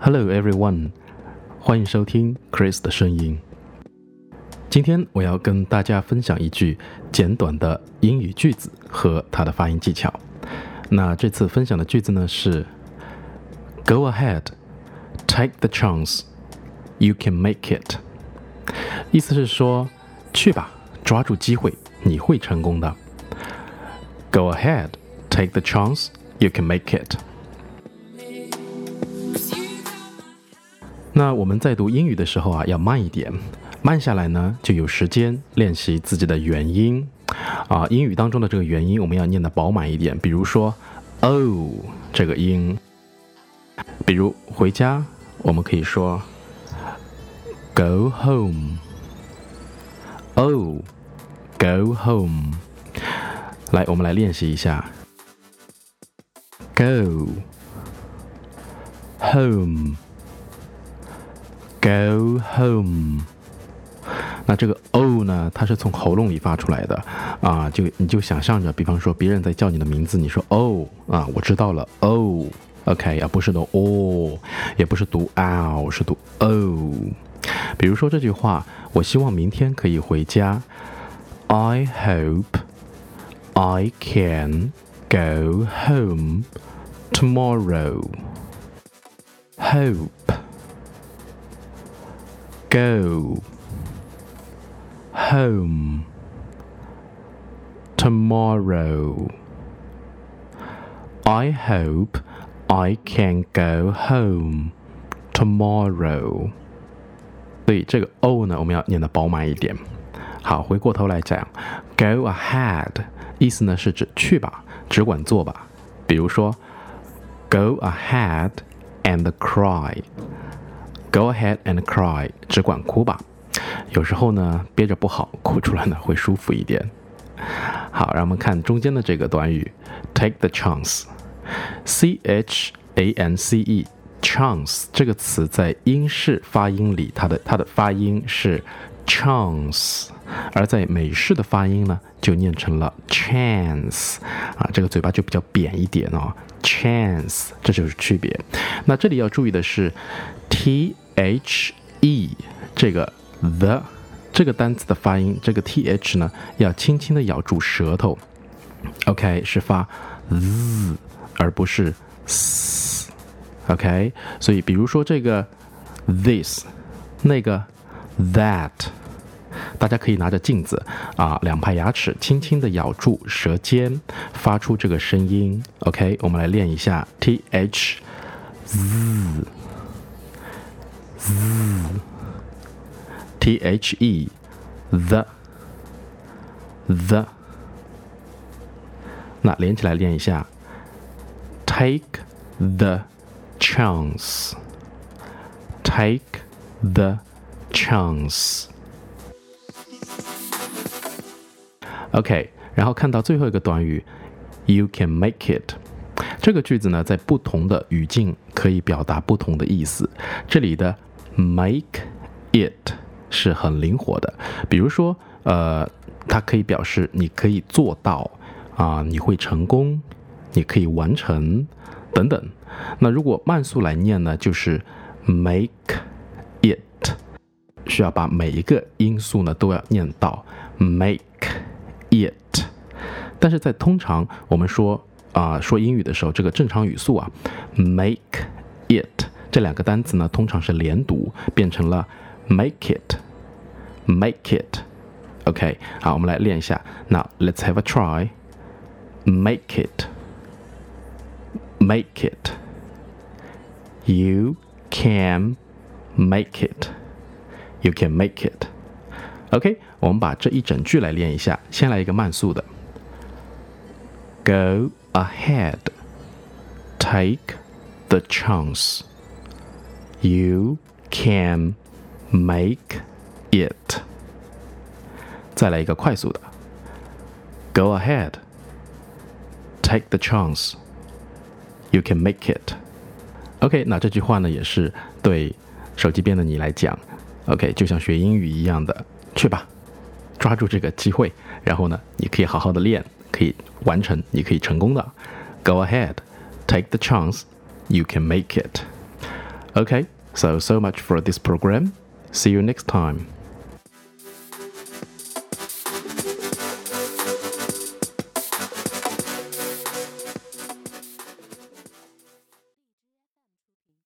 Hello everyone，欢迎收听 Chris 的声音。今天我要跟大家分享一句简短的英语句子和它的发音技巧。那这次分享的句子呢是：Go ahead, take the chance, you can make it。意思是说，去吧，抓住机会，你会成功的。Go ahead, take the chance, you can make it。那我们在读英语的时候啊，要慢一点，慢下来呢，就有时间练习自己的元音啊。英语当中的这个元音，我们要念的饱满一点。比如说，o 这个音，比如回家，我们可以说 go home。o，go home。来，我们来练习一下，go home。Go home。那这个 o 呢？它是从喉咙里发出来的啊，就你就想象着，比方说别人在叫你的名字，你说 o 啊，我知道了 o，OK，而不是读 o，也不是读 o，是读 o。比如说这句话，我希望明天可以回家。I hope I can go home tomorrow. Hope. go home tomorrow. I hope I can go home tomorrow. 所以这个 o 呢，我们要念的饱满一点。好，回过头来讲，go ahead 意思呢是指去吧，只管做吧。比如说，go ahead and cry。 Go ahead and cry，只管哭吧。有时候呢，憋着不好，哭出来呢会舒服一点。好，让我们看中间的这个短语，take the chance，c h a n c e，chance 这个词在英式发音里，它的它的发音是 chance，而在美式的发音呢，就念成了 chance，啊，这个嘴巴就比较扁一点哦。chance，这就是区别。那这里要注意的是，t h e 这个 the 这个单词的发音，这个 t h 呢要轻轻的咬住舌头，OK 是发 z 而不是 s，OK。所以比如说这个 this，那个 that。大家可以拿着镜子啊，两排牙齿轻轻地咬住舌尖，发出这个声音。OK，我们来练一下 T H Z Z T H E the the。那连起来练一下，Take the chance，Take the chance。OK，然后看到最后一个短语，You can make it。这个句子呢，在不同的语境可以表达不同的意思。这里的 make it 是很灵活的。比如说，呃，它可以表示你可以做到啊，你会成功，你可以完成等等。那如果慢速来念呢，就是 make it，需要把每一个音素呢都要念到 make。it，但是在通常我们说啊说英语的时候，这个正常语速啊，make it 这两个单词呢，通常是连读，变成了 make it，make it。OK，好，我们来练一下。Now let's have a try. Make it. Make it. You can make it. You can make it. OK，我们把这一整句来练一下。先来一个慢速的：Go ahead, take the chance. You can make it. 再来一个快速的：Go ahead, take the chance. You can make it. OK，那这句话呢，也是对手机边的你来讲，OK，就像学英语一样的。 去吧，抓住这个机会，然后呢，你可以好好的练，可以完成，你可以成功的。Go ahead, take the chance, you can make it. Okay, so so much for this program. See you next time.